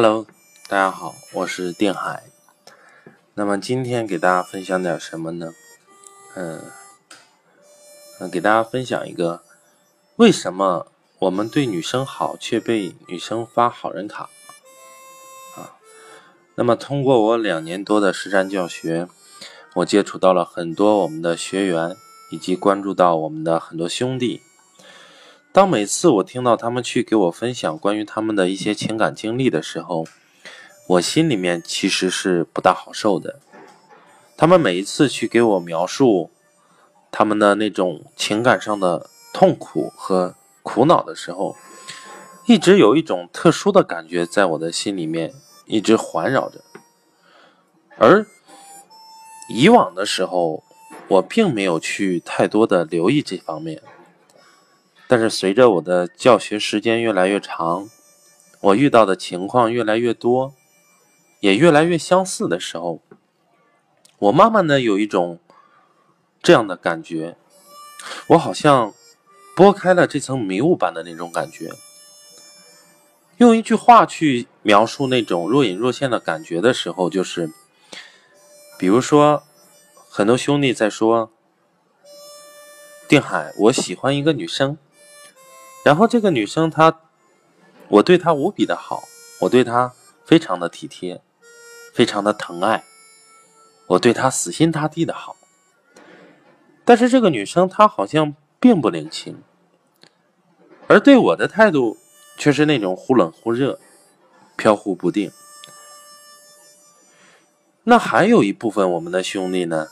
Hello，大家好，我是定海。那么今天给大家分享点什么呢？嗯，嗯，给大家分享一个为什么我们对女生好却被女生发好人卡啊？那么通过我两年多的实战教学，我接触到了很多我们的学员，以及关注到我们的很多兄弟。当每次我听到他们去给我分享关于他们的一些情感经历的时候，我心里面其实是不大好受的。他们每一次去给我描述他们的那种情感上的痛苦和苦恼的时候，一直有一种特殊的感觉在我的心里面一直环绕着。而以往的时候，我并没有去太多的留意这方面。但是随着我的教学时间越来越长，我遇到的情况越来越多，也越来越相似的时候，我慢慢的有一种这样的感觉，我好像拨开了这层迷雾般的那种感觉。用一句话去描述那种若隐若现的感觉的时候，就是，比如说，很多兄弟在说，定海，我喜欢一个女生。然后这个女生她，我对她无比的好，我对她非常的体贴，非常的疼爱，我对她死心塌地的好。但是这个女生她好像并不领情，而对我的态度却是那种忽冷忽热，飘忽不定。那还有一部分我们的兄弟呢，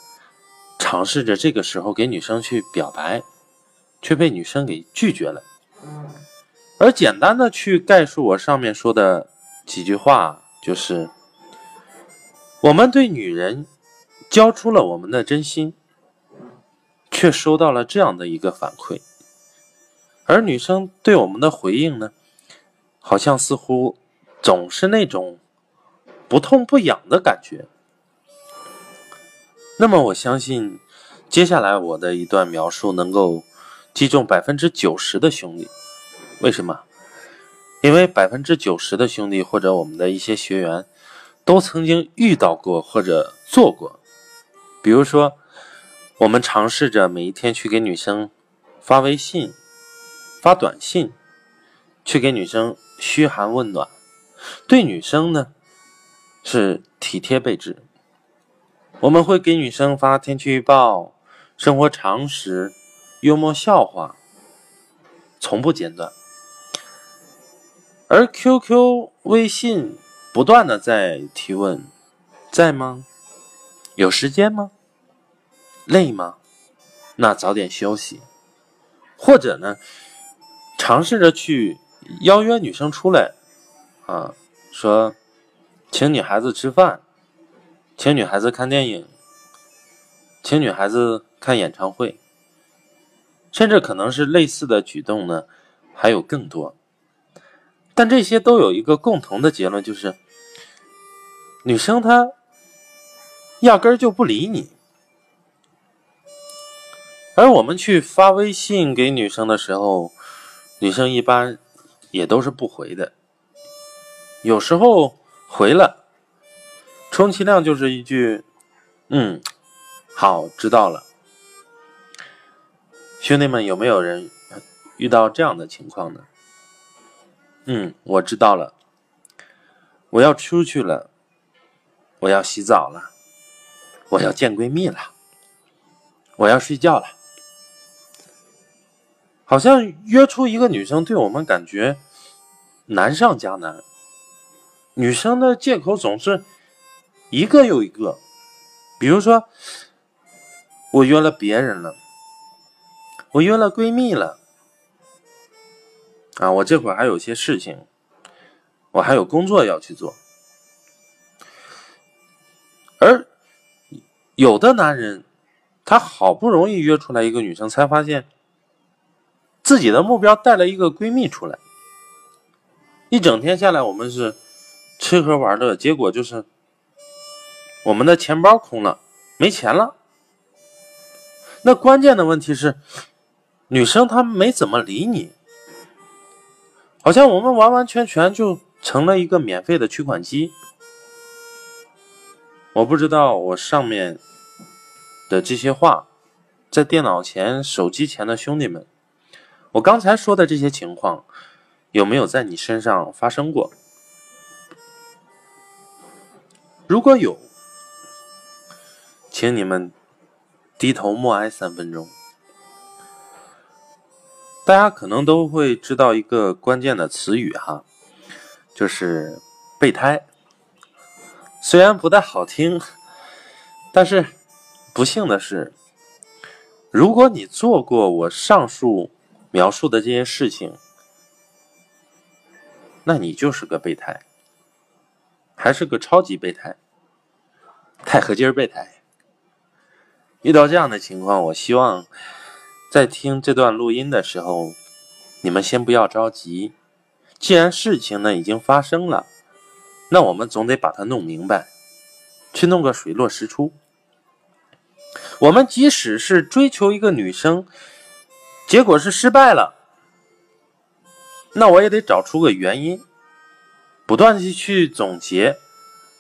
尝试着这个时候给女生去表白，却被女生给拒绝了。而简单的去概述我上面说的几句话，就是我们对女人交出了我们的真心，却收到了这样的一个反馈，而女生对我们的回应呢，好像似乎总是那种不痛不痒的感觉。那么我相信，接下来我的一段描述能够。击中百分之九十的兄弟，为什么？因为百分之九十的兄弟或者我们的一些学员，都曾经遇到过或者做过。比如说，我们尝试着每一天去给女生发微信、发短信，去给女生嘘寒问暖，对女生呢是体贴备至。我们会给女生发天气预报、生活常识。幽默笑话从不间断，而 QQ、微信不断的在提问：在吗？有时间吗？累吗？那早点休息。或者呢，尝试着去邀约女生出来，啊，说请女孩子吃饭，请女孩子看电影，请女孩子看演唱会。甚至可能是类似的举动呢，还有更多，但这些都有一个共同的结论，就是女生她压根儿就不理你，而我们去发微信给女生的时候，女生一般也都是不回的，有时候回了，充其量就是一句“嗯，好，知道了”。兄弟们，有没有人遇到这样的情况呢？嗯，我知道了，我要出去了，我要洗澡了，我要见闺蜜了，我要睡觉了。好像约出一个女生，对我们感觉难上加难。女生的借口总是一个又一个，比如说，我约了别人了。我约了闺蜜了，啊，我这会儿还有些事情，我还有工作要去做。而有的男人，他好不容易约出来一个女生，才发现自己的目标带了一个闺蜜出来，一整天下来，我们是吃喝玩乐，结果就是我们的钱包空了，没钱了。那关键的问题是。女生她没怎么理你，好像我们完完全全就成了一个免费的取款机。我不知道我上面的这些话，在电脑前、手机前的兄弟们，我刚才说的这些情况，有没有在你身上发生过？如果有，请你们低头默哀三分钟。大家可能都会知道一个关键的词语哈，就是备胎。虽然不太好听，但是不幸的是，如果你做过我上述描述的这些事情，那你就是个备胎，还是个超级备胎，钛合金备胎。遇到这样的情况，我希望在听这段录音的时候，你们先不要着急。既然事情呢已经发生了。那我们总得把它弄明白，去弄个水落石出。我们即使是追求一个女生，结果是失败了，那我也得找出个原因，不断的去总结，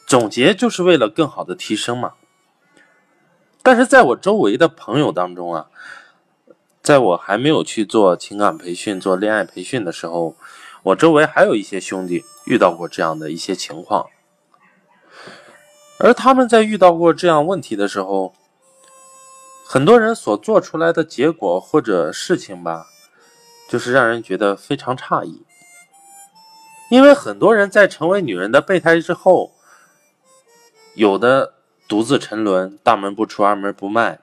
总结就是为了更好的提升嘛。但是在我周围的朋友当中啊，在我还没有去做情感培训、做恋爱培训的时候，我周围还有一些兄弟。遇到过这样的一些情况，而他们在遇到过这样问题的时候，很多人所做出来的结果或者事情吧，就是让人觉得非常诧异。因为很多人在成为女人的备胎之后，有的独自沉沦，大门不出二门不迈；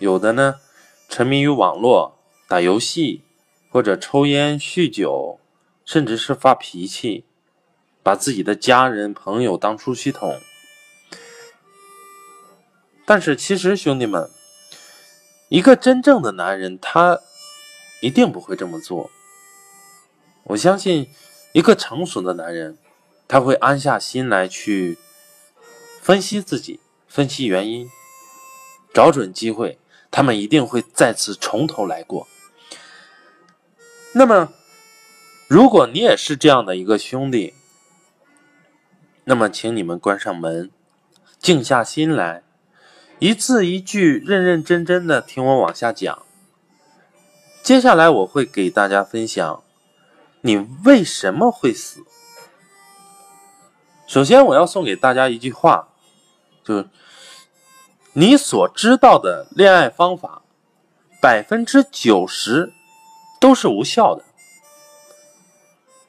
有的呢，沉迷于网络、打游戏，或者抽烟、酗酒，甚至是发脾气。把自己的家人朋友当出气筒，但是其实兄弟们，一个真正的男人他一定不会这么做。我相信，一个成熟的男人他会安下心来去分析自己，分析原因，找准机会，他们一定会再次从头来过。那么，如果你也是这样的一个兄弟，那么，请你们关上门，静下心来，一字一句、认认真真的听我往下讲。接下来，我会给大家分享你为什么会死。首先，我要送给大家一句话，就是你所知道的恋爱方法，百分之九十都是无效的，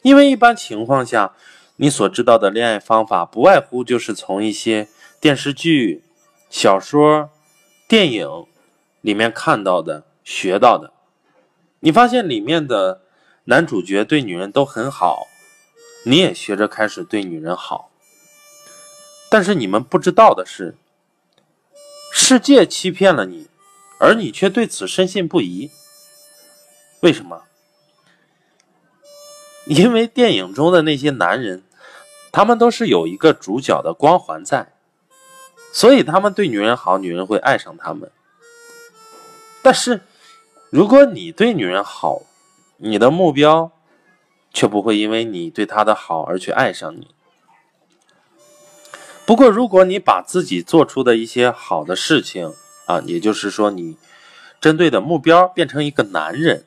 因为一般情况下。你所知道的恋爱方法，不外乎就是从一些电视剧、小说、电影里面看到的、学到的。你发现里面的男主角对女人都很好，你也学着开始对女人好。但是你们不知道的是，世界欺骗了你，而你却对此深信不疑。为什么？因为电影中的那些男人。他们都是有一个主角的光环在，所以他们对女人好，女人会爱上他们。但是，如果你对女人好，你的目标却不会因为你对她的好而去爱上你。不过，如果你把自己做出的一些好的事情啊，也就是说，你针对的目标变成一个男人。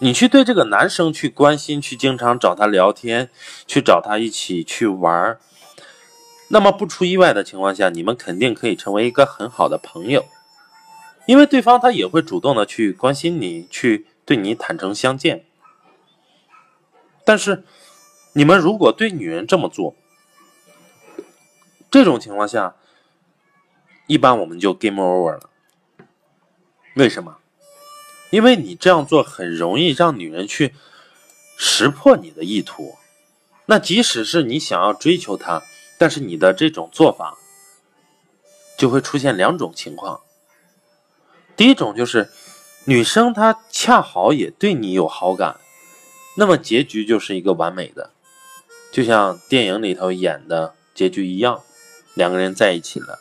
你去对这个男生去关心，去经常找他聊天，去找他一起去玩儿，那么不出意外的情况下，你们肯定可以成为一个很好的朋友，因为对方他也会主动的去关心你，去对你坦诚相见。但是，你们如果对女人这么做，这种情况下，一般我们就 game over 了。为什么？因为你这样做很容易让女人去识破你的意图，那即使是你想要追求她，但是你的这种做法就会出现两种情况。第一种就是女生她恰好也对你有好感，那么结局就是一个完美的，就像电影里头演的结局一样，两个人在一起了。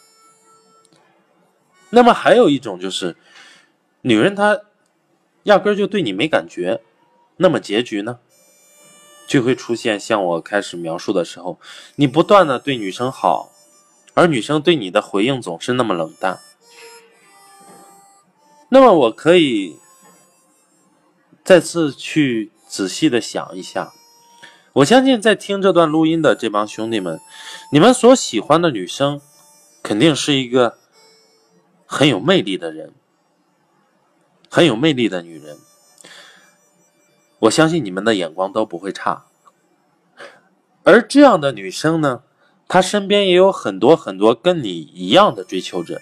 那么还有一种就是女人她。压根就对你没感觉，那么结局呢？就会出现像我开始描述的时候，你不断的对女生好，而女生对你的回应总是那么冷淡。那么我可以再次去仔细的想一下，我相信在听这段录音的这帮兄弟们，你们所喜欢的女生，肯定是一个很有魅力的人，很有魅力的女人。我相信你们的眼光都不会差。而这样的女生呢，她身边也有很多很多跟你一样的追求者。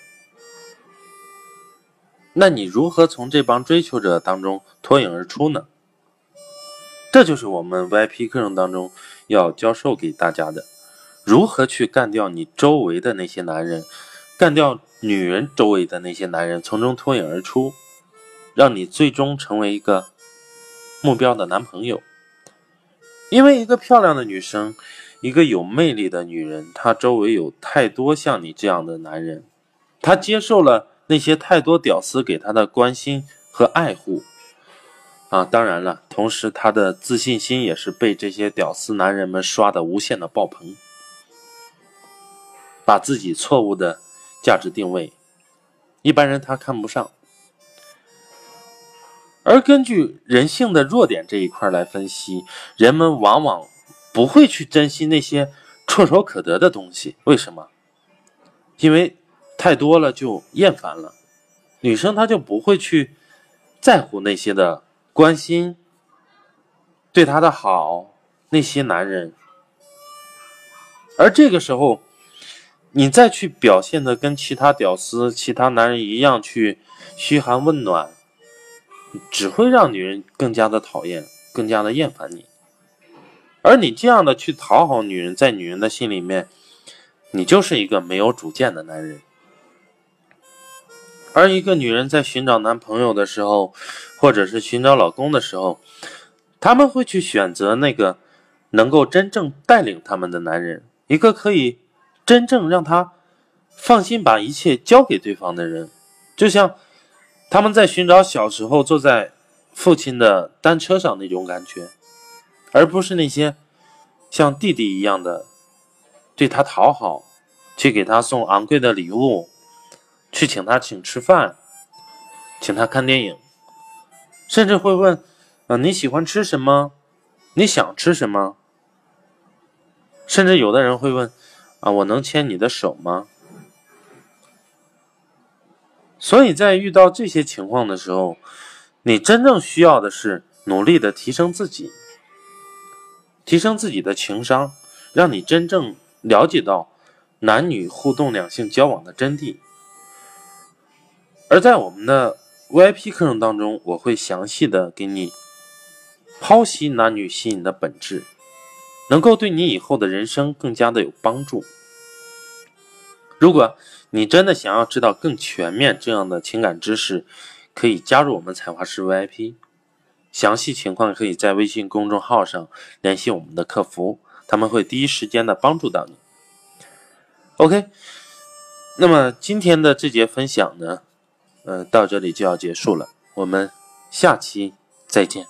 那你如何从这帮追求者当中脱颖而出呢？这就是我们 VIP 课程当中要教授给大家的，如何去干掉你周围的那些男人，干掉女人周围的那些男人，从中脱颖而出，让你最终成为一个目标的男朋友。因为一个漂亮的女生，一个有魅力的女人，她周围有太多像你这样的男人，她接受了。那些太多屌丝给她的关心和爱护，啊，当然了，同时他的自信心也是被这些屌丝男人们刷的无限的爆棚，把自己错误的价值定位，一般人他看不上。而根据人性的弱点这一块来分析，人们往往不会去珍惜那些唾手可得的东西，为什么？因为。太多了就厌烦了，女生她就不会去在乎那些的关心，对她的好那些男人，而这个时候，你再去表现的跟其他屌丝、其他男人一样去嘘寒问暖，只会让女人更加的讨厌，更加的厌烦你。而你这样的去讨好女人，在女人的心里面，你就是一个没有主见的男人。而一个女人在寻找男朋友的时候，或者是寻找老公的时候，他们会去选择那个能够真正带领他们的男人，一个可以真正让他放心把一切交给对方的人，就像他们在寻找小时候坐在父亲的单车上那种感觉，而不是那些像弟弟一样的对他讨好，去给他送昂贵的礼物。去请他请吃饭，请他看电影，甚至会问：“啊，你喜欢吃什么？你想吃什么？”甚至有的人会问：“啊，我能牵你的手吗？”所以在遇到这些情况的时候，你真正需要的是努力的提升自己，提升自己的情商，让你真正了解到男女互动、两性交往的真谛。而在我们的 VIP 课程当中，我会详细的给你剖析男女吸引的本质，能够对你以后的人生更加的有帮助。如果你真的想要知道更全面这样的情感知识，可以加入我们彩华师 VIP，详细情况可以在微信公众号上联系我们的客服，他们会第一时间的帮助到你。OK，那么今天的这节分享呢？嗯，到这里就要结束了，我们下期再见。